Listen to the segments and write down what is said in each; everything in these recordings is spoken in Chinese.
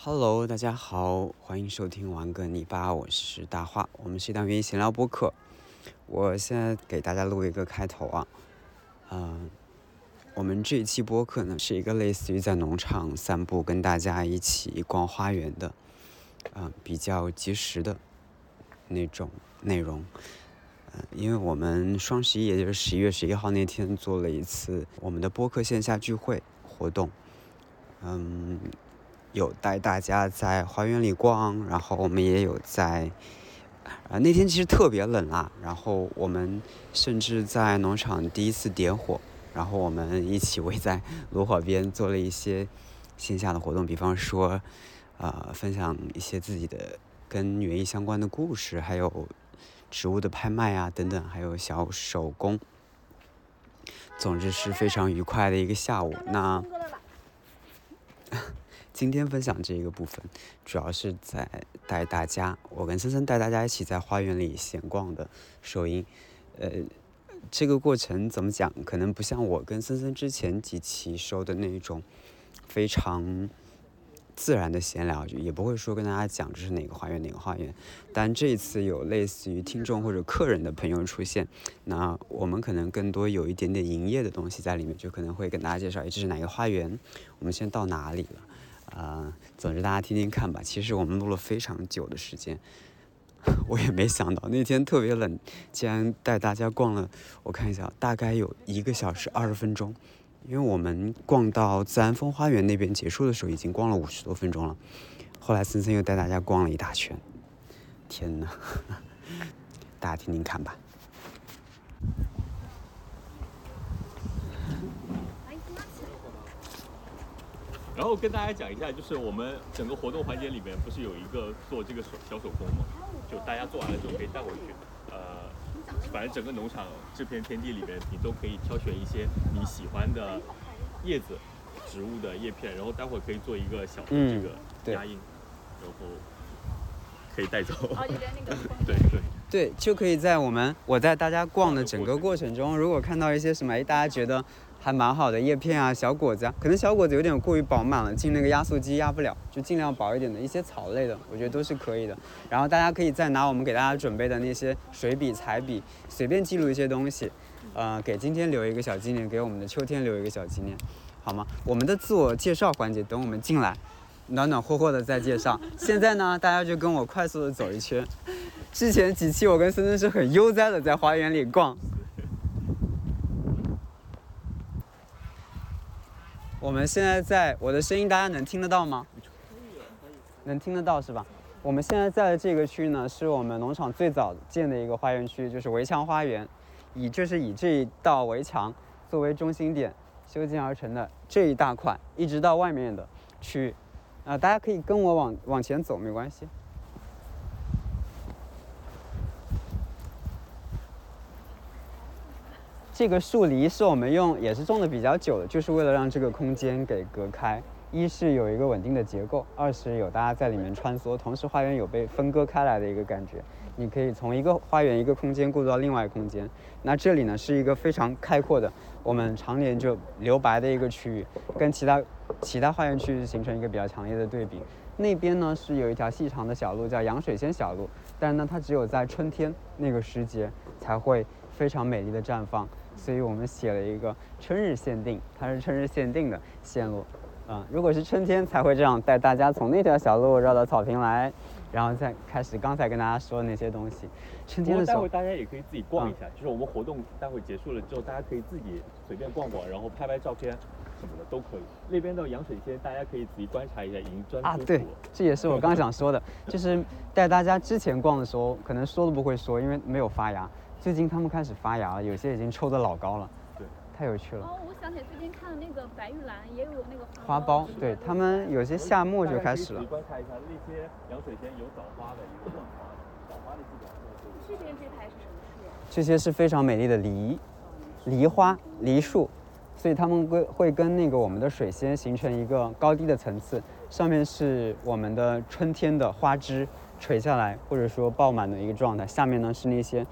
Hello，大家好，欢迎收听玩个泥巴，我是大话，我们是一档语闲聊播客。我现在给大家录一个开头啊，嗯，我们这一期播客呢是一个类似于在农场散步，跟大家一起逛花园的，嗯，比较及时的那种内容。嗯，因为我们双十一，也就是十一月十一号那天做了一次我们的播客线下聚会活动，嗯。有带大家在花园里逛，然后我们也有在，啊那天其实特别冷啊，然后我们甚至在农场第一次点火，然后我们一起围在炉火边做了一些线下的活动，比方说，啊分享一些自己的跟园艺相关的故事，还有植物的拍卖啊等等，还有小手工，总之是非常愉快的一个下午。那。今天分享这一个部分，主要是在带大家，我跟森森带大家一起在花园里闲逛的收音。呃，这个过程怎么讲？可能不像我跟森森之前几期收的那种非常自然的闲聊，也不会说跟大家讲这是哪个花园哪个花园。但这一次有类似于听众或者客人的朋友出现，那我们可能更多有一点点营业的东西在里面，就可能会跟大家介绍，哎，这是哪个花园？我们现在到哪里了？啊，总之大家听听看吧。其实我们录了非常久的时间，我也没想到那天特别冷，竟然带大家逛了。我看一下，大概有一个小时二十分钟，因为我们逛到自然风花园那边结束的时候，已经逛了五十多分钟了。后来森森又带大家逛了一大圈，天呐，大家听听看吧。然后跟大家讲一下，就是我们整个活动环节里面不是有一个做这个手小手工吗？就大家做完了之后可以带回去。呃，反正整个农场这片天地里面，你都可以挑选一些你喜欢的叶子、植物的叶片，然后待会可以做一个小的这个压印，然后可以带走。对对对，就可以在我们我带大家逛的整个过程中，如果看到一些什么，哎，大家觉得。还蛮好的叶片啊，小果子啊，可能小果子有点过于饱满了，进那个压缩机压不了，就尽量薄一点的一些草类的，我觉得都是可以的。然后大家可以再拿我们给大家准备的那些水笔、彩笔，随便记录一些东西，呃，给今天留一个小纪念，给我们的秋天留一个小纪念，好吗？我们的自我介绍环节，等我们进来，暖暖和和的再介绍。现在呢，大家就跟我快速的走一圈。之前几期我跟森森是很悠哉的在花园里逛。我们现在在我的声音，大家能听得到吗？可以，可以，能听得到是吧？我们现在在的这个区域呢，是我们农场最早建的一个花园区，就是围墙花园，以就是以这一道围墙作为中心点修建而成的这一大块，一直到外面的区域，啊，大家可以跟我往往前走，没关系。这个树篱是我们用，也是种的比较久的，就是为了让这个空间给隔开。一是有一个稳定的结构，二是有大家在里面穿梭，同时花园有被分割开来的一个感觉。你可以从一个花园一个空间过渡到另外空间。那这里呢是一个非常开阔的，我们常年就留白的一个区域，跟其他其他花园区域形成一个比较强烈的对比。那边呢是有一条细长的小路，叫洋水仙小路，但是呢它只有在春天那个时节才会非常美丽的绽放。所以我们写了一个春日限定，它是春日限定的线路，啊，如果是春天才会这样带大家从那条小路绕到草坪来，然后再开始刚才跟大家说的那些东西。春天的时候，待会大家也可以自己逛一下，就是我们活动待会结束了之后，大家可以自己随便逛逛，然后拍拍照片什么的都可以。那边的洋水仙，大家可以仔细观察一下，已经专啊，对，这也是我刚想说的，就是带大家之前逛的时候，可能说都不会说，因为没有发芽。最近它们开始发芽了，有些已经抽得老高了，对，太有趣了。哦，我想起最近看的那个白玉兰也有那个花苞，对，它们有些夏末就开始了。观察一下那些洋水仙有早花的，有晚花的，早花的基本上这边这排是什么树？这些是非常美丽的梨，梨花梨树，所以它们会会跟那个我们的水仙形成一个高低的层次，上面是我们的春天的花枝垂下来或者说爆满的一个状态，下面呢是那些。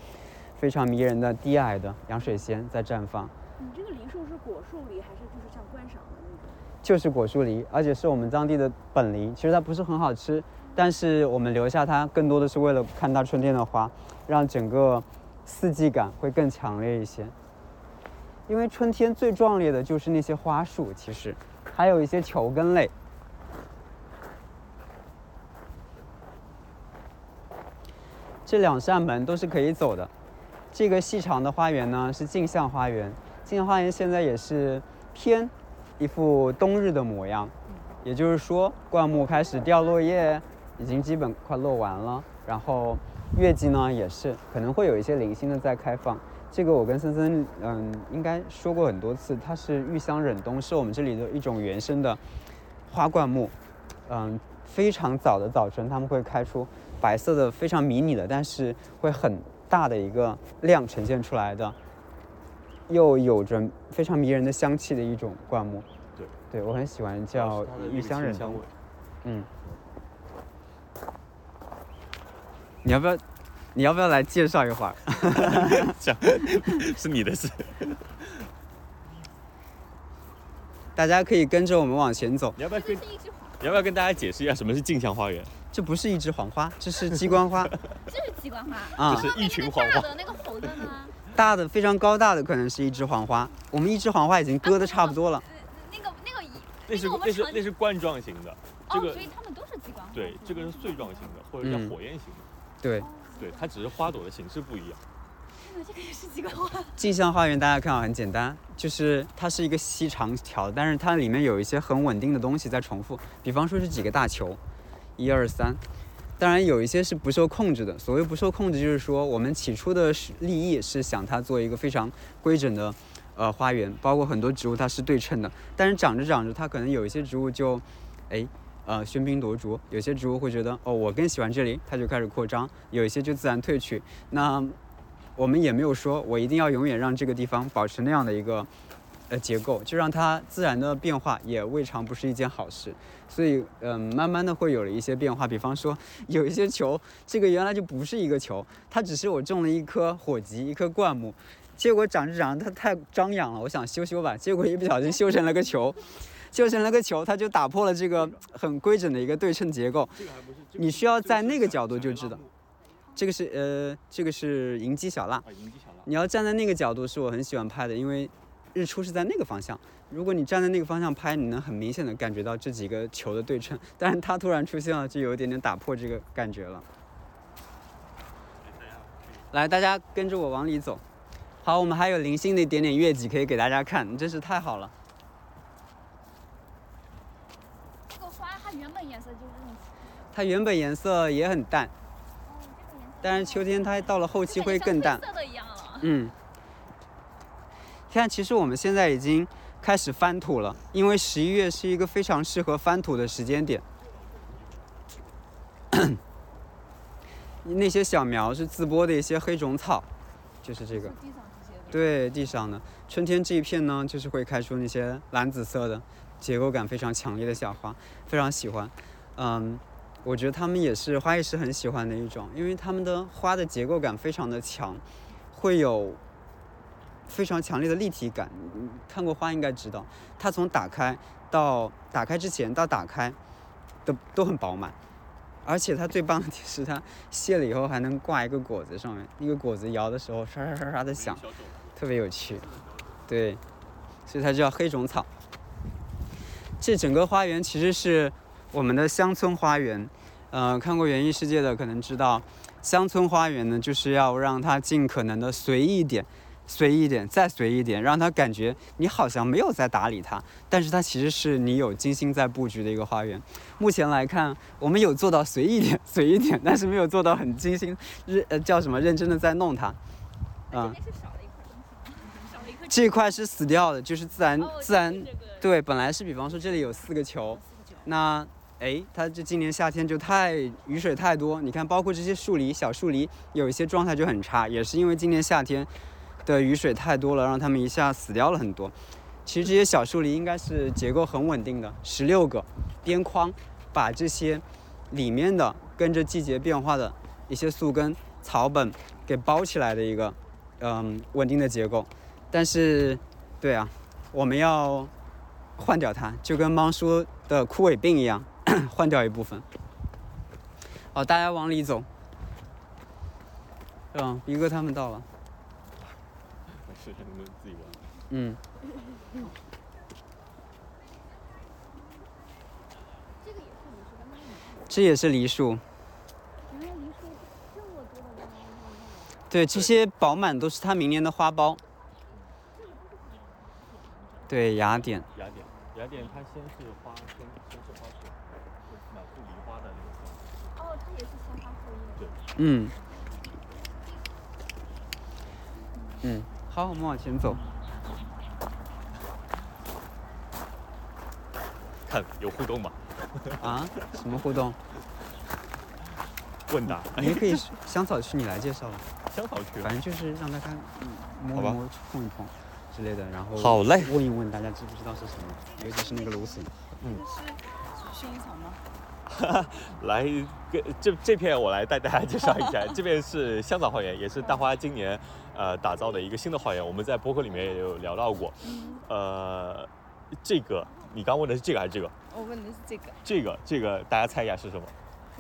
非常迷人的低矮的洋水仙在绽放。你这个梨树是果树梨，还是就是像观赏的那种？就是果树梨，而且是我们当地的本梨。其实它不是很好吃，但是我们留下它更多的是为了看它春天的花，让整个四季感会更强烈一些。因为春天最壮烈的就是那些花树，其实还有一些球根类。这两扇门都是可以走的。这个细长的花园呢是镜像花园，镜像花园现在也是偏一副冬日的模样，也就是说灌木开始掉落叶，已经基本快落完了。然后月季呢也是可能会有一些零星的在开放。这个我跟森森嗯应该说过很多次，它是玉香忍冬，是我们这里的一种原生的花灌木。嗯，非常早的早晨它们会开出白色的非常迷你的，但是会很大的一个量呈现出来的，又有着非常迷人的香气的一种灌木。对，对我很喜欢叫玉香忍冬清香味。嗯，你要不要？你要不要来介绍一会儿？讲是你的事。大家可以跟着我们往前走。你要不要跟你要不要跟大家解释一下什么是镜像花园？这不是一枝黄花，这是鸡冠花 这是鸡冠花。啊这。是一群黄花大的那个红的呢？大的非常高大的可能是一枝黄花，我们一枝黄花已经割的差不多了。那个那个一那是我们常那是那是冠状型的，这哦，个所以它们都是鸡冠花。对，这个是穗状型的，或者叫嗯火焰型的。对，对，它只是花朵的形式不一样。这个也是鸡冠花。镜像花园大家看啊，很简单，就是它是一个细长条，但是它里面有一些很稳定的东西在重复，比方说是几个大球，一二三。当然有一些是不受控制的，所谓不受控制，就是说我们起初的是立意是想它做一个非常规整的，呃花园，包括很多植物它是对称的，但是长着长着，它可能有一些植物就，哎，呃喧宾夺主，有些植物会觉得哦我更喜欢这里，它就开始扩张，有一些就自然退去。那我们也没有说我一定要永远让这个地方保持那样的一个呃结构，就让它自然的变化也未尝不是一件好事。所以，嗯、慢慢的会有了一些变化。比方说，有一些球，这个原来就不是一个球，它只是我种了一颗火棘，一棵灌木，结果长着长着它太张扬了，我想修修吧，结果一不小心修成了个球，修成了个球，它就打破了这个很规整的一个对称结构。你需要在那个角度就知道。这个是呃，这个是银鸡小辣。啊，银鸡小辣。你要站在那个角度是我很喜欢拍的，因为日出是在那个方向。如果你站在那个方向拍，你能很明显的感觉到这几个球的对称，但是它突然出现了，就有一点点打破这个感觉了。来，大家跟着我往里走。好，我们还有零星的一点点月季可以给大家看，真是太好了。这个花它原本颜色就是你，它原本颜色也很淡。但是秋天它到了后期会更淡。嗯，看，其实我们现在已经开始翻土了，因为十一月是一个非常适合翻土的时间点。那些小苗是自播的一些黑种草，就是这个。对，地上的春天这一片呢，就是会开出那些蓝紫色的，结构感非常强烈的小花，非常喜欢。嗯，我觉得它们也是花艺师很喜欢的一种，因为它们的花的结构感非常的强，会有非常强烈的立体感。看过花应该知道，它从打开到打开之前到打开，都都很饱满。而且它最棒的点是，它谢了以后还能挂一个果子上面，那个果子摇的时候刷刷刷刷的响，特别有趣。对，所以它叫黑种草。这整个花园其实是我们的乡村花园。呃，看过《园艺世界》的可能知道，乡村花园呢，就是要让它尽可能的随意一点，随意一点，再随意一点，让他感觉你好像没有在打理它，但是它其实是你有精心在布局的一个花园。目前来看，我们有做到随意一点，随意一点，但是没有做到很精心，认呃叫什么认真的在弄它。嗯这，边是少了一块东西，少了一颗。这块是死掉的，就是自然、哦自然这个对，本来是比方说这里有四个球，那哎，它这今年夏天就太雨水太多，你看，包括这些树篱，小树篱有一些状态就很差，也是因为今年夏天的雨水太多了，让它们一下死掉了很多。其实这些小树林应该是结构很稳定的，十六个边框，把这些里面的跟着季节变化的一些树根、草本给包起来的一个嗯稳定的结构。但是，对啊，我们要换掉它，就跟猫叔的枯萎病一样，换掉一部分。好，大家往里走。嗯，一哥他们到了。没事，你们自己玩。嗯，这也是梨树对，这些饱满都是它明年的花苞。对，雅典。雅典，雅典它先是花，先先是花满树梨花的那个。哦，它也是鲜花后叶。对，嗯。嗯，好，我们往前走。看有互动吗？啊？什么互动？问答。你也可以香草区，你来介绍了。香草区。反正就是让大家嗯摸一摸、碰一碰之类的，然后好嘞问一问大家知不知道是什么，尤其是那个芦笋。嗯。是薰衣草吗？来，跟这这片我来带大家介绍一下，这边是香草花园，也是大花今年呃打造的一个新的花园。我们在播客里面也有聊到过。呃，这个你刚问的是这个还是这个？我问的是这个，这个这个大家猜一下是什么？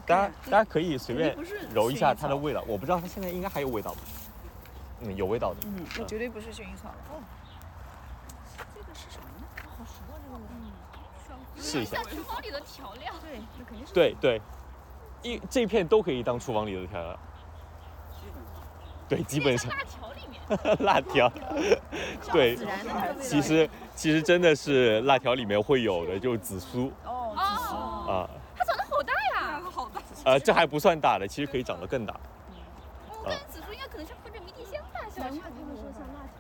大家大家可以随便揉一下它的味道，我不知道它现在应该还有味道吗？嗯，有味道的。嗯，那绝对不是薰衣草。哦，这个是什么呢？好熟啊，这个味道。试一下厨房里的调料。对，那肯定是。对对，一这片都可以当厨房里的调料。对，基本上辣条里面。辣条，对其实其实真的是辣条里面会有的，就是紫苏哦哦，啊，它长得好大呀！好大。呃，这还不算大的，其实可以长得更大。我感觉紫苏应该可能是或者迷迭香大小。难怪他们说像辣条。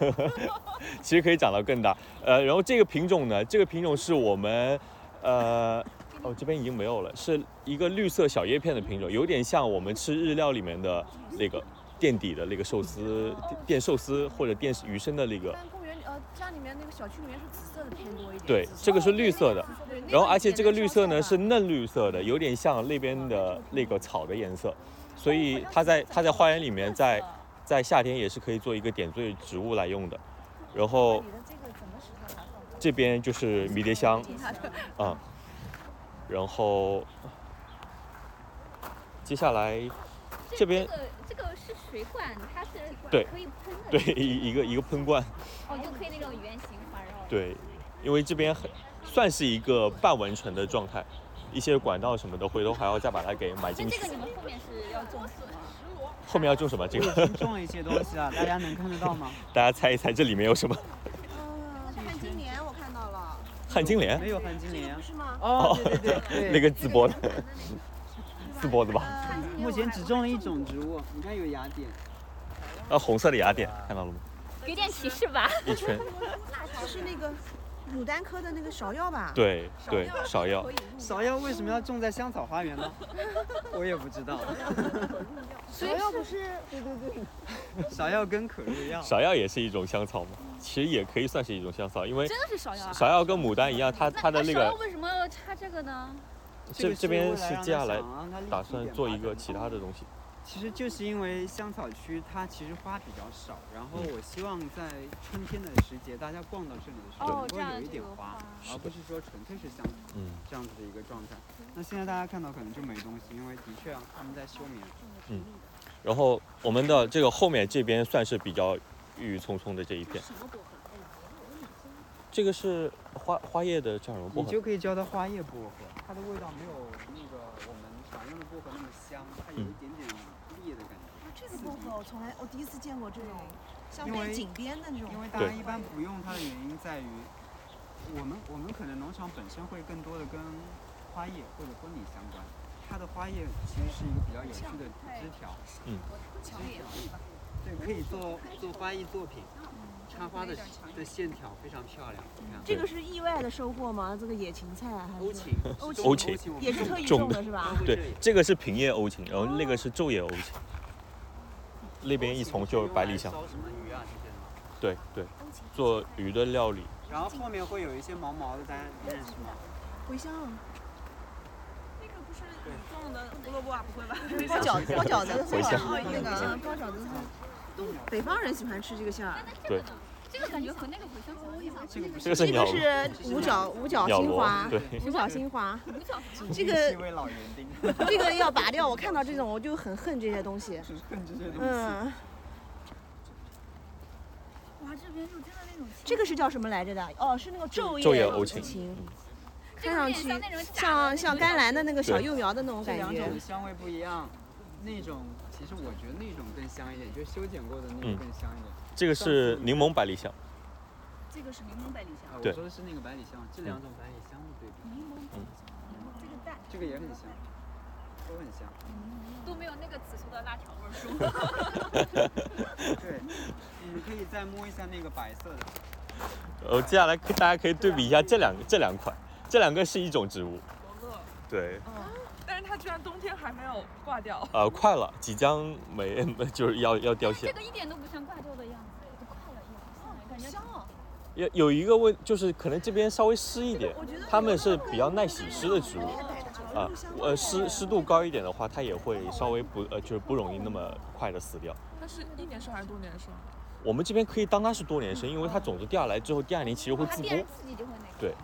其实可以长到更大。呃，然后这个品种呢，这个品种是我们，呃，哦这边已经没有了，是一个绿色小叶片的品种，有点像我们吃日料里面的那个垫底的那个寿司垫寿司或者垫鱼生的那个。公园呃家里面那个小区里面是紫色的偏多一点。对，这个是绿色的，然后而且这个绿色呢是嫩绿色的，有点像那边的那个草的颜色，所以它在它在花园里面在在夏天也是可以做一个点缀植物来用的。然后这边就是迷迭香，啊，然后接下来这边这个这个是水管，它是对可以喷的。对一一个一个喷罐，哦，就可以那种圆形环绕。对，因为这边很算是一个半完成的状态，一些管道什么的，回头还要再把它给埋进去那这个。你们后面是要种什么？后面要种什么？这个种了一些东西啊，大家能看得到吗？大家猜一猜，这里面有什么？嗯，汉金莲我看到了。旱金莲没有汉金莲。是吗？哦，对对对 对，那个淄博的，淄博的吧？呃目前只种了一种植物，你看有芽点，啊，红色的芽点看到了吗？给点提示吧。一圈，是那个牡丹科的那个芍药吧？对对，芍药。芍药为什么要种在香草花园呢？我也不知道。芍药不是？对对对。芍药跟可入药，芍药也是一种香草吗，其实也可以算是一种香草，因为真的是芍药啊。芍药跟牡丹一样，它它的那芍药个为什么要插这个呢？这这边是接下来来打算做一个其他的东西。其实就是因为香草区它其实花比较少，然后我希望在春天的时节，大家逛到这里的时候哦这样能够有一点花花，而不是说纯粹是香草嗯这样子的一个状态。那现在大家看到可能就没东西，因为的确啊，他们在休眠。嗯然后我们的这个后面这边算是比较郁郁葱葱的这一片。这个是花花叶的叫什么薄荷？你就可以叫它花叶薄荷，它的味道没有那个我们常用的薄荷那么香，它有一点点烈的感觉。这个薄荷我从来我第一次见过这种像被紧边的那种。因为大家一般不用它的原因在于，我们我们可能农场本身会更多的跟花叶或者婚礼相关，它的花叶其实是一个比较有趣的枝条，对，可以做做花艺作品，插花的的线条非常漂亮，你看。这个是意外的收获吗？这个野芹菜啊还是欧芹，欧芹欧芹芹也是特意种种的是吧？对，这个是平叶欧芹，然后那个是昼叶欧芹。那边一丛就是百里香，烧什么鱼啊这些的吗？对对，做鱼的料理。然后后面会有一些毛毛的，大家认识吗？茴香。那个不是你种的胡萝卜啊？不会吧？包饺子，包饺子，茴香哦那个包饺子是东北方人喜欢吃这个馅儿。对，这个感觉和那个茴香草一样。这个不这这个是五角五角星花，对五角星花，这个这个要拔掉。我看到这种我就很恨这些东西。只恨这些东西。嗯，哇，这边就真的那种这个是叫什么来着的？哦，是那个昼昼夜欧欧芹这个有点看上去像像甘蓝的那个小幼苗的那种感觉。种香味不一样，那种其实我觉得那种更香一点，就修剪过的那种嗯。更香一点。这个是柠檬百里香，这个是柠檬百里香。啊，，我对。说的是那个百里香，这两种百里香的对比，柠檬百里香，这个淡这个也很香，都很香。都没有那个紫苏的辣条味儿重。对，你们可以再摸一下那个白色的，呃，接下来大家可以对比一下这两个这两款，这两个是一种植物，罗勒，对，嗯，但是它居然冬天还没有挂掉。呃，快了，即将没 就是要要掉线这。个一点都不像挂掉的样子，都快了一样，感觉香哦。有有一个问，就是可能这边稍微湿一点，它们是比较耐洗湿的植物，啊，呃，湿湿度高一点的话，它也会稍微不呃，就是不容易那么快的死掉。它是一年生还是多年生？我们这边可以当它是多年生，因为它种子掉下来之后，第二年其实会自播就会那个。对，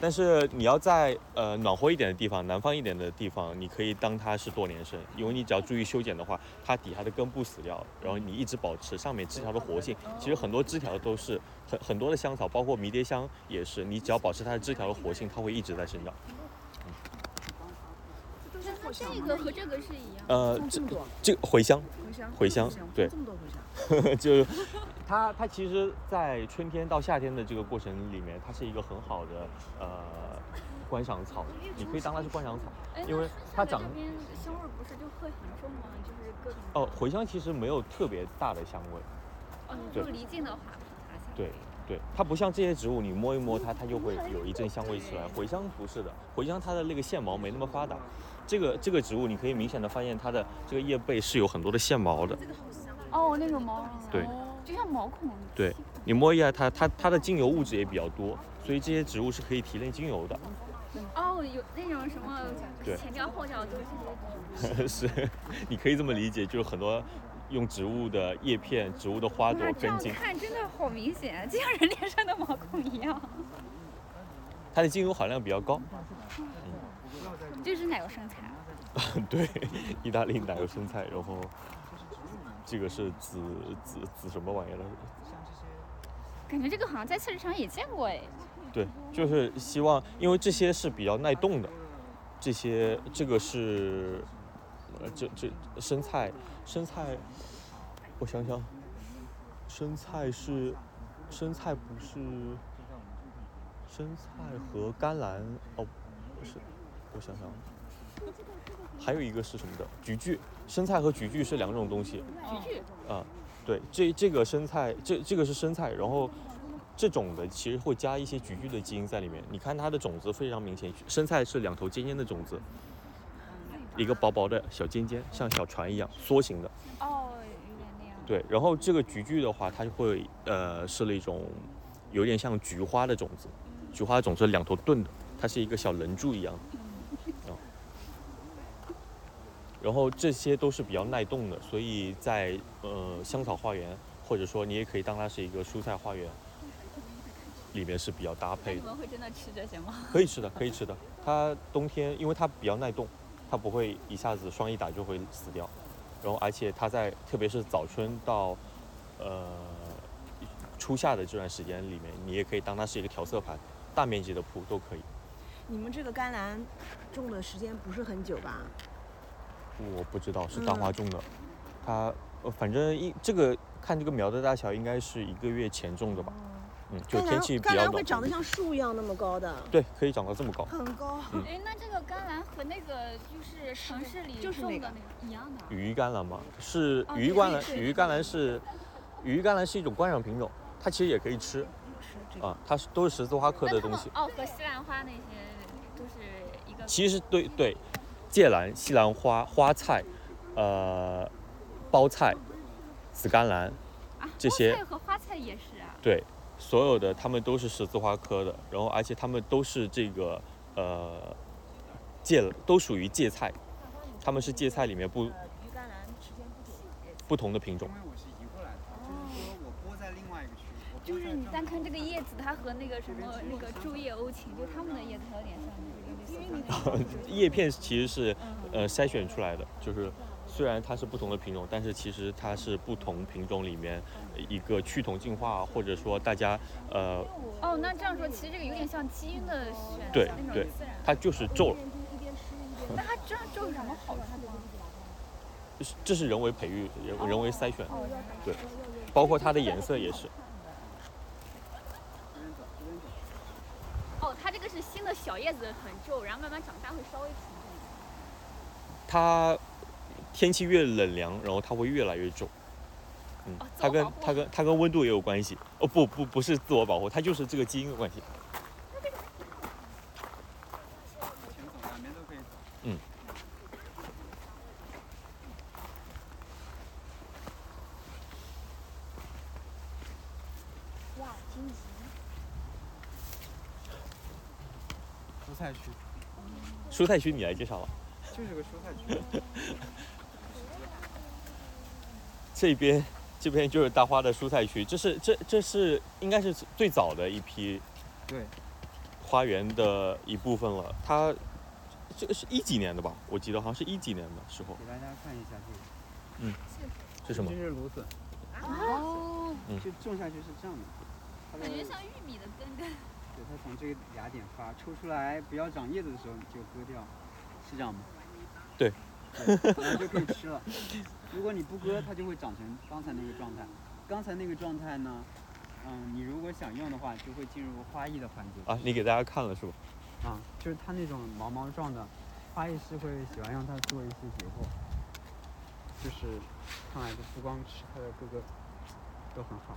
但是你要在呃暖和一点的地方、南方一点的地方，你可以当它是多年生，因为你只要注意修剪的话，它底下的根不死掉，然后你一直保持上面枝条的活性。其实很多枝条都是很很多的香草，包括迷迭香也是，你只要保持它的枝条的活性，它会一直在生长。这个和这个是一样。呃，这这么多这个茴香，茴香，茴香对这么多茴香。就是 它它其实，在春天到夏天的这个过程里面，它是一个很好的呃观赏草，你可以当它是观赏草。哎，因为它长香味儿不是就会很重吗？就是各种。哦，茴香其实没有特别大的香味。哦，对就离近的话。对对，它不像这些植物，你摸一摸它，它就会有一阵香味出来。茴香不是的，茴香它的那个线毛没那么发达。这个这个植物，你可以明显的发现它的这个叶背是有很多的线毛的。哦，那种毛。对就像毛孔。对，你摸一下它，它它的精油物质也比较多，所以这些植物是可以提炼精油的。哦，有那种什么对前调后调都是。是，你可以这么理解，就是很多用植物的叶片、植物的花朵根茎，看真的好明显，就像人脸上的毛孔一样。它的精油含量比较高。这是奶油生菜。对，意大利奶油生菜，然后这个是紫紫紫什么玩意儿来着？感觉这个好像在菜市场也见过哎。对，就是希望，因为这些是比较耐冻的，这些这个是，呃，这这生菜，生菜，我想想，生菜是，生菜不是，生菜和甘蓝，哦，不是，我想想，还有一个是什么的？菊苣，生菜和菊苣是两种东西，菊苣。啊，对，这这个生菜，这这个是生菜，然后这种的其实会加一些菊苣的基因在里面。你看它的种子非常明显，生菜是两头尖尖的种子，一个薄薄的小尖尖，像小船一样梭形的。哦，有点那样。对，然后这个菊苣的话，它就会呃是那种有点像菊花的种子，菊花的种子两头钝的，它是一个小棱柱一样的。啊然后这些都是比较耐冻的，所以在呃香草花园，或者说你也可以当它是一个蔬菜花园，里面是比较搭配的。你们会真的吃这些吗？可以吃的，可以吃的。它冬天因为它比较耐冻，它不会一下子霜一打就会死掉。然后而且它在特别是早春到呃初夏的这段时间里面，你也可以当它是一个调色盘，大面积的铺都可以。你们这个甘蓝种的时间不是很久吧？我不知道是大花种的，它呃反正一这个看这个苗的大小应该是一个月前种的吧。嗯，就天气比甘蓝会较暖和长得像树一样那么高的，对，可以长到这么高。很高。嗯哎，那这个甘蓝和那个就是城市里就是那个种的那个一样的啊。羽衣甘蓝嘛，是哦羽衣甘蓝，羽衣甘蓝是羽衣甘蓝是一种观赏品种，它其实也可以吃啊，它是都是十字花科的东西。哦，和西兰花那些都是一个。其实对对，芥蓝、西兰花、花菜，呃，包菜、紫甘蓝，啊，这些和花菜也是啊。对，所有的它们都是十字花科的，然后而且它们都是这个呃芥都属于芥菜，它们是芥菜里面不呃，鱼甘蓝时间不久。不同的品种因。为我是移过来的，就是说我播在另外一个区，就是你单看这个叶子，它和那个什么那个柱叶欧芹，就它们的叶子还有点像 叶片其实是呃筛选出来的，就是虽然它是不同的品种，但是其实它是不同品种里面一个趋同进化，或者说大家呃哦，那这样说，其实这个有点像基因的选对对。它就是皱了，那它这样皱有什么好处吗？就是这是人为培育、人人为筛选，哦，对，包括它的颜色也是。新的小叶子很皱，然后慢慢长大会稍微平整。它天气越冷凉，然后它会越来越皱。嗯哦，它跟它跟它跟温度也有关系。哦，不不不是自我保护，它就是这个基因的关系。两边都可以走。嗯。哇，荆棘。蔬菜区蔬菜区你来介绍吧。就是个蔬菜区。这边这边就是大花的蔬菜区，这是这这是应该是最早的一批对，花园的一部分了。它这个是一几年的吧？我记得好像是一几年的时候。给大家看一下这个，嗯是什么这？是芦笋，哦，就种下去是这样的感觉像玉米的根根。对，它从这个芽点发抽出来，不要长叶子的时候你就割掉，是这样吗？对对，然后就可以吃了。如果你不割，它就会长成刚才那个状态。刚才那个状态呢，嗯，你如果想用的话，就会进入花艺的环节。啊，你给大家看了是吧？啊，就是它那种毛毛状的，花艺师会喜欢用它做一些结构，就是看来的不光吃它的各个都很好，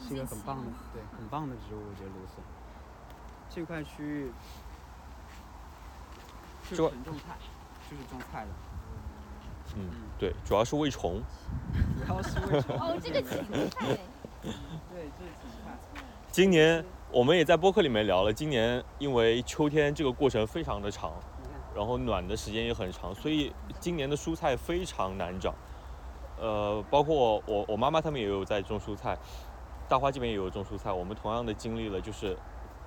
是一个很棒的，对，很棒的植物，我觉得芦笋。这块区域就是纯种菜，就是种菜的，嗯，对，主要是喂虫。主要是喂虫？哦，这个芹菜。对，这是芹菜。今年我们也在播客里面聊了，今年因为秋天这个过程非常的长，然后暖的时间也很长，所以今年的蔬菜非常难长。呃，包括我我妈妈他们也有在种蔬菜，大花这边也有种蔬菜。我们同样的经历了，就是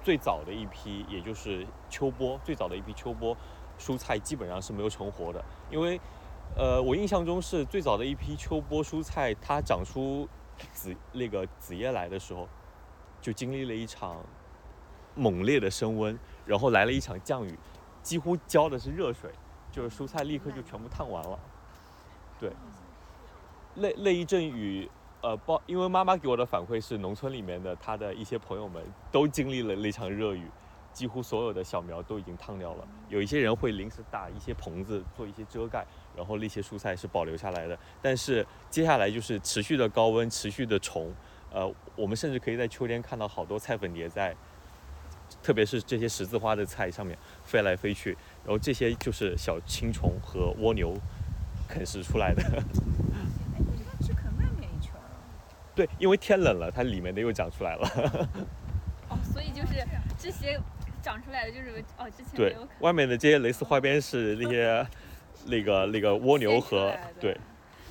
最早的一批，也就是秋播，最早的一批秋播蔬菜基本上是没有成活的，因为呃，我印象中是最早的一批秋播蔬菜，它长出紫那个紫叶来的时候，就经历了一场猛烈的升温，然后来了一场降雨，几乎浇的是热水，就是蔬菜立刻就全部烫完了。对，那那一阵雨，呃，包因为妈妈给我的反馈是农村里面的她的一些朋友们都经历了那场热雨，几乎所有的小苗都已经烫掉了。有一些人会临时打一些棚子做一些遮盖，然后那些蔬菜是保留下来的。但是接下来就是持续的高温，持续的虫，呃，我们甚至可以在秋天看到好多菜粉蝶在，特别是这些十字花的菜上面飞来飞去，然后这些就是小青虫和蜗牛啃食出来的。对，因为天冷了，它里面的又长出来了。哦，所以就是这些长出来的就是哦，之前没对外面的这些蕾丝花边是那些那个那个蜗牛和对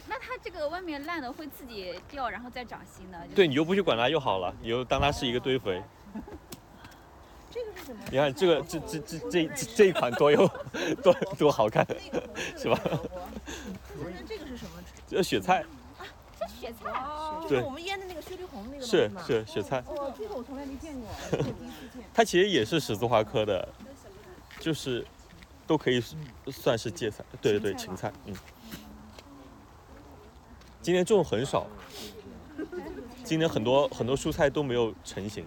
那它这个外面烂的会自己掉，然后再长新的。就是对，你就不去管它就好了，你就当它是一个堆肥。这个是什么？你看这个这这这这这这一款多有 多多好看，是吧？那这个是什么？这雪菜这雪菜，哦，就是我们腌的那个雪里红那个是吗？是雪菜，哦，这个我从来没见过，这是我第一次见。它其实也是十字花科的，就是都可以算是芥菜，对对对，芹菜，嗯。今天种很少，今天很多很多蔬菜都没有成型。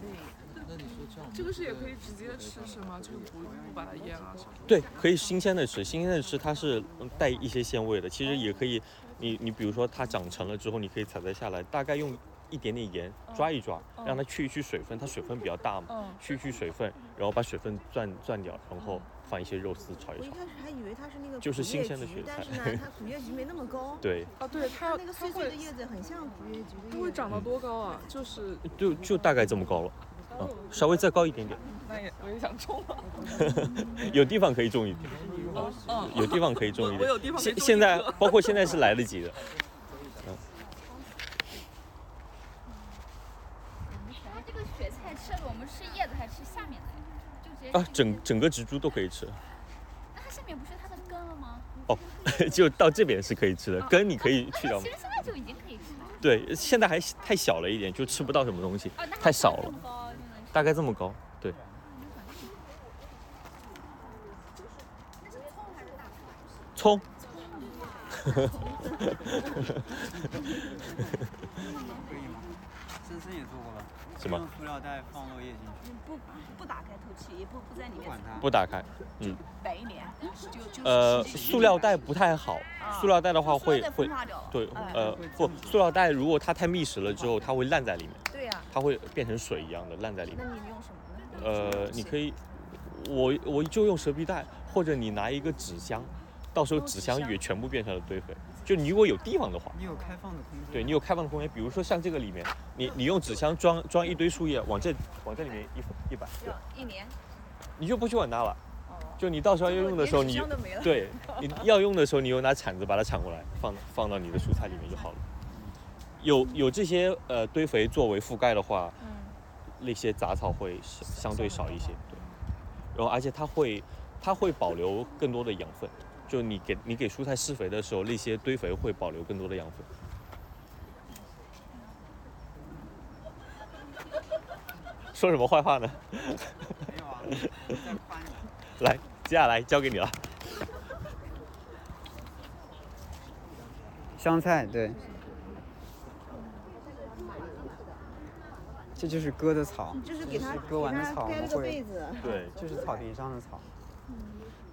这个是也可以直接吃是吗？就是不不把它腌了什么。对，可以新鲜的吃，新鲜的吃它是嗯带一些鲜味的。其实也可以，你你比如说它长成了之后，你可以采摘下来，大概用一点点盐抓一抓，让它去一去水分，它水分比较大嘛，嗯，去一去水分，然后把水分攥攥掉，然后放一些肉丝炒一炒我一。开始还以为它是那个就是新鲜的菊雪菜但是呢，它苦叶菊没那么高。对，哦，对它那个碎碎的叶子很像苦叶菊的叶子。它会长到多高啊？就是 就就大概这么高了，嗯，稍微再高一点点，那也我也想种了。有地方可以种一点，哦，有地方可以种一点。现现在包括现在是来得及的。嗯。它这个雪菜吃了，我们吃叶子还是下面的呀？就接。啊，整整个植株都可以吃。那它下面不是它的根了吗？哦，就到这边是可以吃的。根你可以去掉吗？其实现在就已经可以吃了。对，现在还太小了一点，就吃不到什么东西。太少了。大概这么高。对，葱。可以吗？森森也做过了，什么用塑料袋放落叶进去，不不打开透气，也不不在里面不管它。不打开，嗯，摆一年，就就呃，是塑料袋不太好，塑料袋的话会会。对，哎呃，不，塑料袋如果它太密实了之后，它会烂在里面，对呀、它会变成水一样的烂在里面那。你用什么呢？呃，你可以，我我就用蛇皮袋，或者你拿一个纸箱，到时候纸箱也全部变成了堆肥。就你如果有地方的话，你有开放的空间。对你有开放的空间，比如说像这个里面，你你用纸箱装装一堆树叶，往这往这里面一一摆，对要一年。你就不去管它了。就你到时候要用的时候，你对 你要用的时候，你就拿铲子把它铲过来，放放到你的蔬菜里面就好了。有有这些呃堆肥作为覆盖的话，那些杂草会相相对少一些，对。然后而且它会它会保留更多的养分，就你给你给蔬菜施肥的时候，那些堆肥会保留更多的养分。说什么坏话呢？没有啊，在夸你。来，接下来交给你了。香菜，对。这就是割的草，就是给它割完的草对，就是草坪上的草。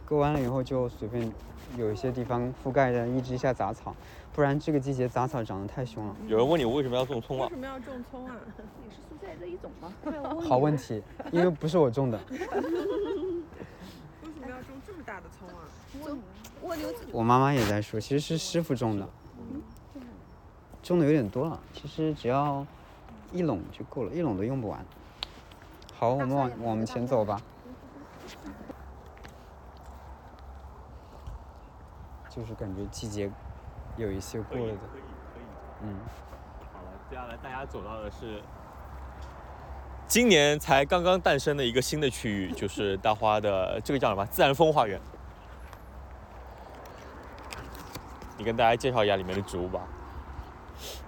割完了以后就随便有一些地方覆盖着抑制一下杂草，不然这个季节杂草长得太凶了。有人问你为什么要种葱啊为什？么要种葱啊？也是蔬菜的一种吗？好问题，因为不是我种的，为什么要种这么大的葱啊？蜗牛我妈妈也在说，其实是师傅种的，种的有点多了，其实只要一垄就够了，一垄都用不完。好，我们往往前走吧。就是感觉季节有一些过了的，可以，可以。嗯，好了，接下来大家走到的是今年才刚刚诞生的一个新的区域，就是大花的这个叫什么？自然风花园。你跟大家介绍一下里面的植物吧。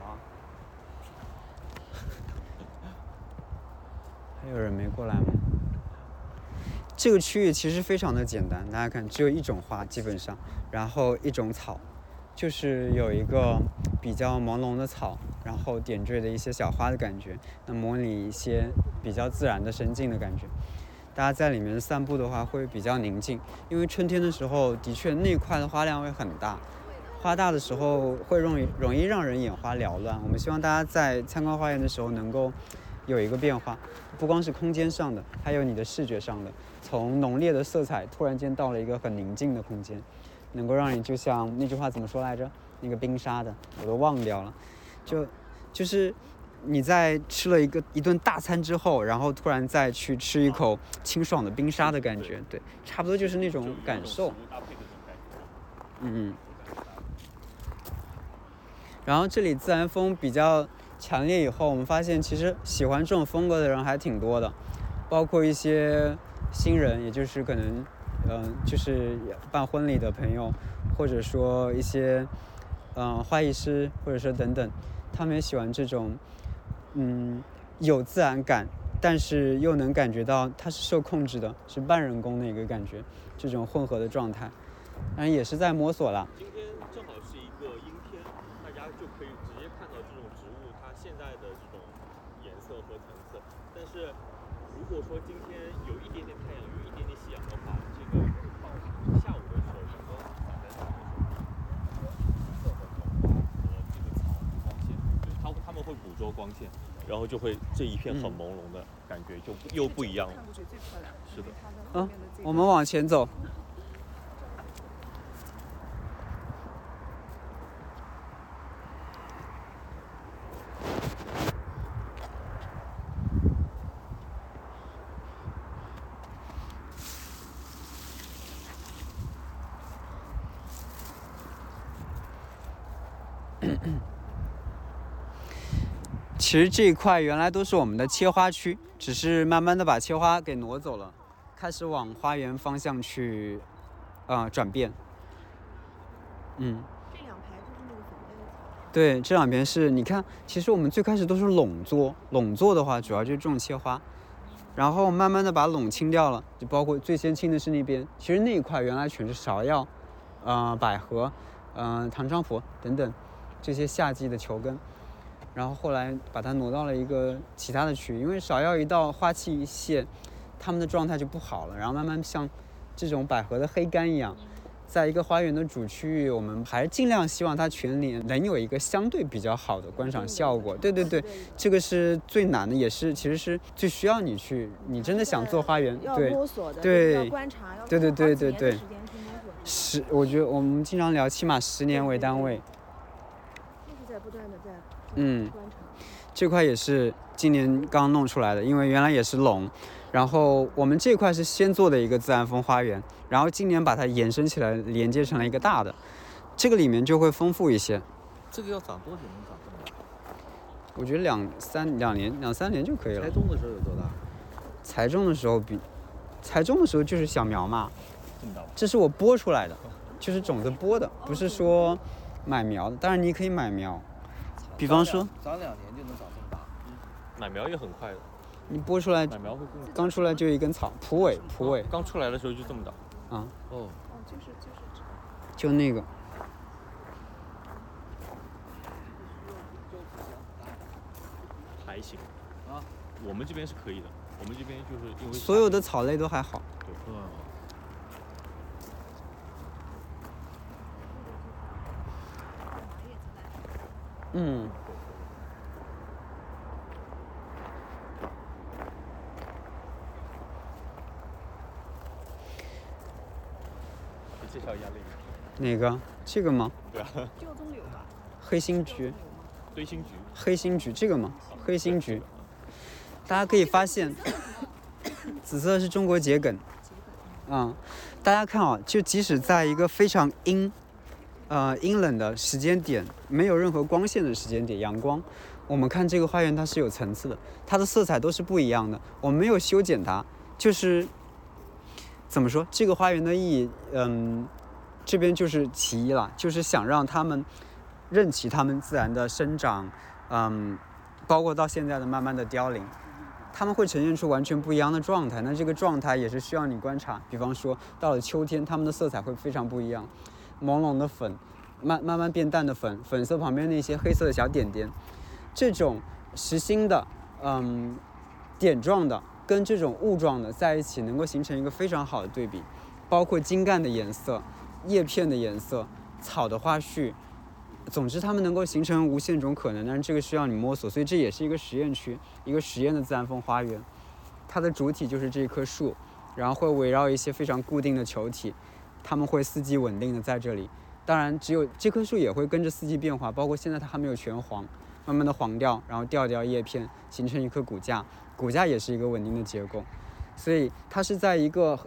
好。还有人没过来吗？这个区域其实非常的简单，大家看，只有一种花，基本上，然后一种草，就是有一个比较朦胧的草，然后点缀的一些小花的感觉，那模拟一些比较自然的生境的感觉。大家在里面散步的话会比较宁静，因为春天的时候的确那块的花量会很大，花大的时候会容易容易让人眼花缭乱。我们希望大家在参观花园的时候能够有一个变化，不光是空间上的，还有你的视觉上的，从浓烈的色彩突然间到了一个很宁静的空间，能够让你就像那句话怎么说来着？那个冰沙的我都忘掉了，就就是。你在吃了一个一顿大餐之后，然后突然再去吃一口清爽的冰沙的感觉，对，差不多就是那种感受。搭配的这种感觉。嗯，然后这里自然风比较强烈，以后我们发现其实喜欢这种风格的人还挺多的，包括一些新人，也就是可能，嗯、就是办婚礼的朋友，或者说一些，嗯、花艺师，或者说等等，他们也喜欢这种，嗯，有自然感，但是又能感觉到它是受控制的，是半人工的一个感觉，这种混合的状态。当然也是在摸索啦。今天正好是一个阴天，大家就可以直接看到这种植物它现在的这种颜色和层次。但是如果说今天有一点点太阳，有一点点夕阳的话，这个傍下午的时候，阳光洒在上面的时候，色的这种花和这个草光线，对，它它们会捕捉光线，然后就会这一片很嗯朦胧的感觉就又不一样了。看过去最漂亮。是的。嗯，我们往前走。其实这一块原来都是我们的切花区，只是慢慢的把切花给挪走了。开始往花园方向去，呃，转变。嗯，这两排就是那个粉黛的草。对，这两边是你看，其实我们最开始都是垄作，垄作的话主要就是种切花，然后慢慢的把垄清掉了，就包括最先清的是那边，其实那一块原来全是芍药，呃，百合，呃，唐菖蒲等等这些夏季的球根，然后后来把它挪到了一个其他的区域，因为芍药一到花期一谢，它们的状态就不好了，然后慢慢像这种百合的黑干一样。在一个花园的主区域，我们还是尽量希望它全年能有一个相对比较好的观赏效果。对对对，这个是最难的，也是其实是最需要你去，你真的想做花园，要对，摸索的，对要观察，要对对对对对十，我觉得我们经常聊，起码十年为单位。就是在不断的在嗯。这块也是今年刚弄出来的，因为原来也是垄，然后我们这块是先做的一个自然风花园，然后今年把它延伸起来，连接成了一个大的，这个里面就会丰富一些。这个要长多久能长这么大？我觉得两三两年两三年就可以了栽。种的时候有多大？采种的时候比采种的时候就是小苗嘛，这么大？这是我播出来的，就是种子播的，不是说买苗的。当然你可以买苗，比方说长两年就能长这么大。买苗也很快的，你播出来买苗会更快。刚出来就一根草，蒲苇蒲苇刚出来的时候就这么大，啊，哦，哦，就是就是这样。就那个。还行啊。我们这边是可以的，我们这边就是因为所有的草类都还好。嗯，嗯，介绍一下那个哪个？这个吗？对啊，旧棕榈吧，黑心菊，堆心菊，黑心菊这个吗？黑心菊，大家可以发现，紫色是中国桔梗。嗯，大家看啊，就即使在一个非常阴，呃阴冷的时间点，没有任何光线的时间点，阳光，我们看这个花园它是有层次的，它的色彩都是不一样的。我们没有修剪它，就是怎么说？这个花园的意义，嗯，这边就是其一了，就是想让它们任其它们自然的生长，嗯，包括到现在的慢慢的凋零。它们会呈现出完全不一样的状态，那这个状态也是需要你观察。比方说，到了秋天，它们的色彩会非常不一样，朦胧的粉，慢慢慢变淡的粉，粉色旁边那些黑色的小点点，这种实心的，嗯，点状的，跟这种雾状的在一起，能够形成一个非常好的对比，包括茎干的颜色、叶片的颜色、草的花序。总之，它们能够形成无限种可能，但是这个需要你摸索，所以这也是一个实验区，一个实验的自然风花园。它的主体就是这棵树，然后会围绕一些非常固定的球体，它们会四季稳定的在这里。当然，只有这棵树也会跟着四季变化，包括现在它还没有全黄，慢慢的黄掉，然后掉掉叶片，形成一棵骨架，骨架也是一个稳定的结构。所以它是在一个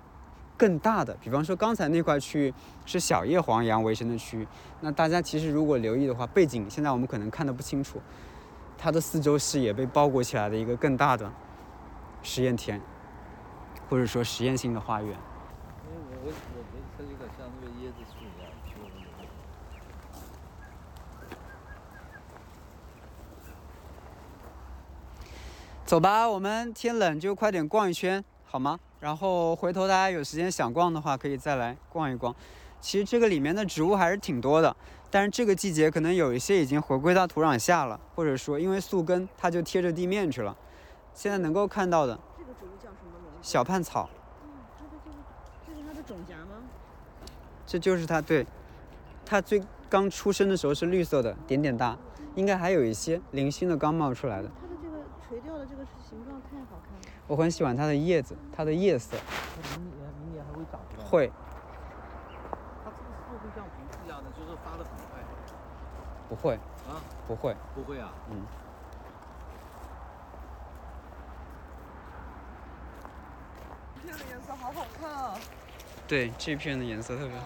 更大的，比方说刚才那块区域是小叶黄杨围成的区域，那大家其实如果留意的话，背景现在我们可能看得不清楚，它的四周视野被包裹起来的一个更大的实验田，或者说实验性的花园。因为我我我觉得它有点像那个椰子树一样，就那种走吧，我们天冷就快点逛一圈，好吗？然后回头大家有时间想逛的话，可以再来逛一逛。其实这个里面的植物还是挺多的，但是这个季节可能有一些已经回归到土壤下了，或者说因为宿根它就贴着地面去了。现在能够看到的这个植物叫什么名字？小畔草，嗯，这个这个这是它的种荚吗？这就是它对，它最刚出生的时候是绿色的，点点大，应该还有一些零星的刚冒出来的。垂钓的这个形状太好看了。我很喜欢它的叶子，它的叶色它明年明年还会长出来。会它这个树会像橘子一样的，就是发的很快。不会啊，不会？不会啊。嗯。这片的颜色好好看啊！对，这片的颜色特别好，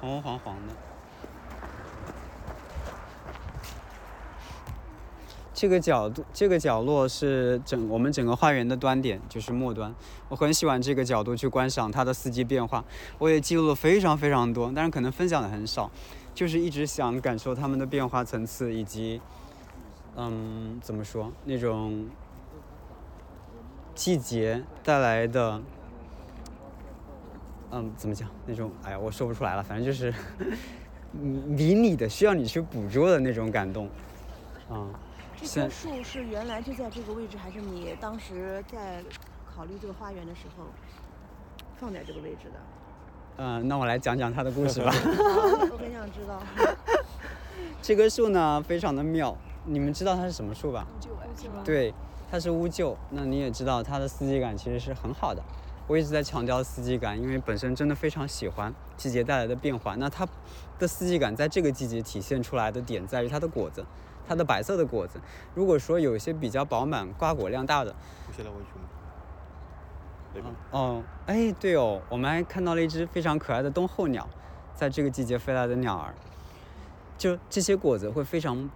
红红黄黄的。这个角度，这个角落是整我们整个花园的端点，就是末端。我很喜欢这个角度去观赏它的四季变化，我也记录了非常非常多，但是可能分享的很少，就是一直想感受它们的变化层次以及，嗯，怎么说那种季节带来的，嗯，怎么讲那种，哎呀，我说不出来了，反正就是 迷你的，需要你去捕捉的那种感动，啊、这现棵树是原来就在这个位置，还是你当时在考虑这个花园的时候放在这个位置的？嗯，那我来讲讲它的故事吧。好，我很想知道。这棵树呢，非常的妙。你们知道它是什么树吧？就是吧？对，它是乌桕。那你也知道它的四季感其实是很好的。我一直在强调四季感，因为本身真的非常喜欢季节带来的变化。那它的四季感在这个季节体现出来的点在于它的果子，它的白色的果子。如果说有一些比较饱满、瓜果量大的，我现在回去吗？哦，哎，对哦，我们还看到了一只非常可爱的冬候鸟，在这个季节飞来的鸟儿。就这些果子会非常，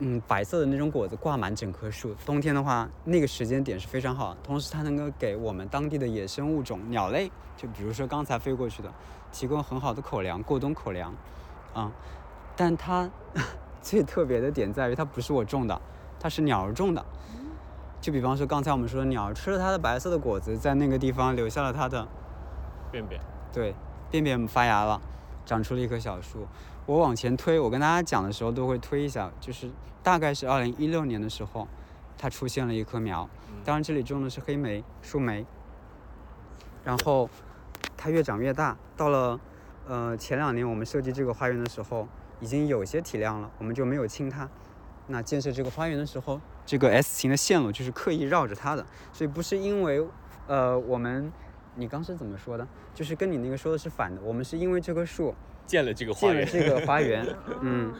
嗯，白色的那种果子挂满整棵树。冬天的话，那个时间点是非常好，同时它能够给我们当地的野生物种鸟类，就比如说刚才飞过去的，提供很好的口粮，过冬口粮，啊、但它最特别的点在于，它不是我种的，它是鸟儿种的。就比方说刚才我们说的鸟儿吃了它的白色的果子，在那个地方留下了它的便便。对便便发芽了，长出了一棵小树。我往前推，我跟大家讲的时候都会推一下，就是大概是二零一六年的时候，它出现了一棵苗。当然这里种的是黑莓树莓，然后它越长越大，到了呃前两年我们设计这个花园的时候，已经有些体量了，我们就没有清它。那建设这个花园的时候，这个 S 型的线路就是刻意绕着它的，所以不是因为呃我们你刚是怎么说的？就是跟你那个说的是反的，我们是因为这棵树建了这个花园，建了这个花园，嗯，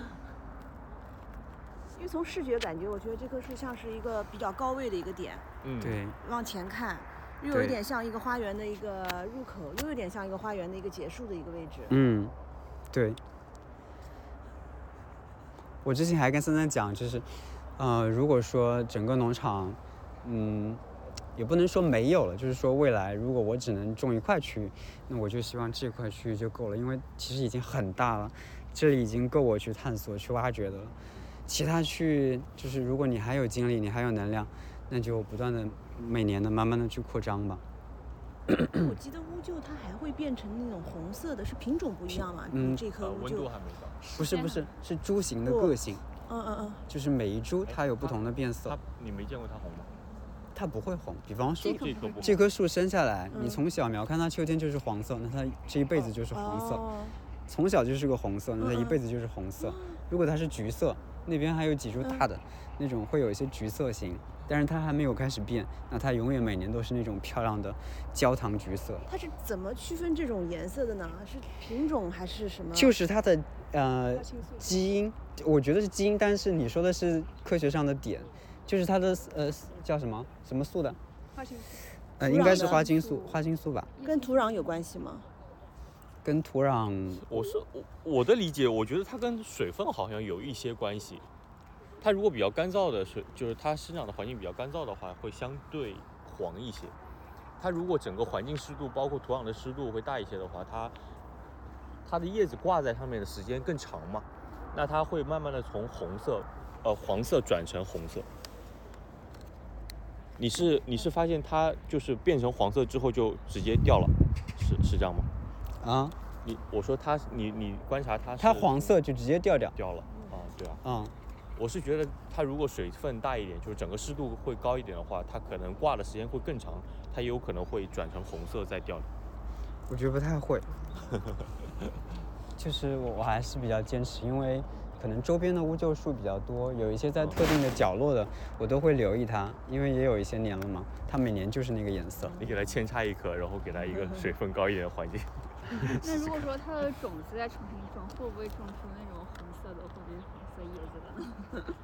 因为从视觉感觉，我觉得这棵树像是一个比较高位的一个点，嗯，对，往前看，又有一点像一个花园的一个入口，又有点像一个花园的一个结束的一个位置。嗯，对。我之前还跟森森讲，就是，呃，如果说整个农场，嗯，也不能说没有了，就是说未来如果我只能种一块区域，那我就希望这块区域就够了，因为其实已经很大了，这里已经够我去探索、去挖掘的了。其他区域就是如果你还有精力，你还有能量，那就不断的每年的慢慢的去扩张吧。我记得乌桕它还会变成那种红色的，是品种不一样嘛？嗯这棵呃，乌桕温度，还没到。不是不是，是株型的个性，嗯嗯嗯，就是每一株它有不同的变色它。你没见过它红吗？它不会红。比方说这棵这棵树生下来，你嗯从小苗看它秋天就是黄色，那它这一辈子就是黄色；哦从小就是个红色，那它一辈子就是红色。如果它是橘色，那边还有几株大的，那种会有一些橘色型，但是它还没有开始变，那它永远每年都是那种漂亮的焦糖橘色。它是怎么区分这种颜色的呢？是品种还是什么？就是它的呃基因，我觉得是基因，但是你说的是科学上的点，就是它的呃叫什么什么素的，花青素。呃应该是花青素，花青素吧，跟土壤有关系吗？跟土壤我是我我的理解，我觉得它跟水分好像有一些关系。它如果比较干燥的水，就是它生长的环境比较干燥的话，会相对黄一些。它如果整个环境湿度，包括土壤的湿度会大一些的话，它它的叶子挂在上面的时间更长嘛，那它会慢慢的从红色，呃黄色转成红色。你是你是发现它就是变成黄色之后就直接掉了，是是这样吗？啊，你我说它，你你观察它是，它黄色就直接掉掉，掉了啊，对啊，嗯，我是觉得它如果水分大一点，就是整个湿度会高一点的话，它可能挂的时间会更长，它也有可能会转成红色再掉。我觉得不太会，就是我我还是比较坚持，因为可能周边的乌桕树比较多，有一些在特定的角落的，我都会留意它，因为也有一些年了嘛，它每年就是那个颜色。你给它扦插一棵，然后给它一个水分高一点的环境。那如果说它的种子在重新种，会不会种出那种红色的或者是红色叶子的呢？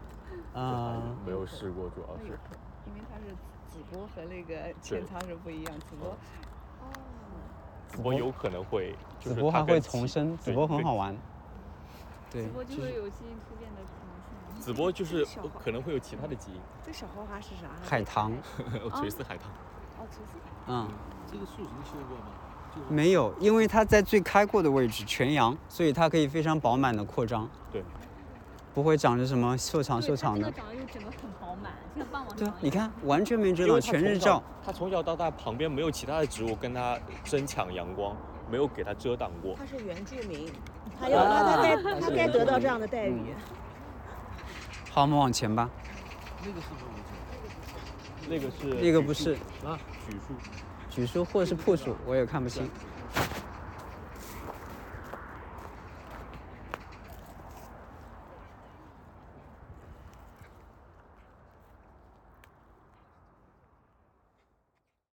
啊、没有试过，主要是因为它是紫波和那个扦插是不一样，紫波紫波有可能会，就紫波还会重生，紫波很好玩。对直，播就就是会有基因突变的可能性紫波就是可能会有其他的基因，这小花花是啥？海棠，垂丝海棠。哦，垂丝海嗯，这个树已经修过吗？就是没有，因为它在最开阔的位置全阳，所以它可以非常饱满的扩张，对，不会长着什么瘦长对瘦长的它这个。长得又整个很饱满，像棒棒对啊糖，一样。你看完全没遮挡，它从小全日照。，它从小到大旁边没有其他的植物跟它争抢阳光，没有给它遮挡过。它是原住民，它要它它该它该得到这样的待遇。好，我们往前吧。那个是不是？那个是那个不是啊，榉树。举书或是铺书，我也看不清。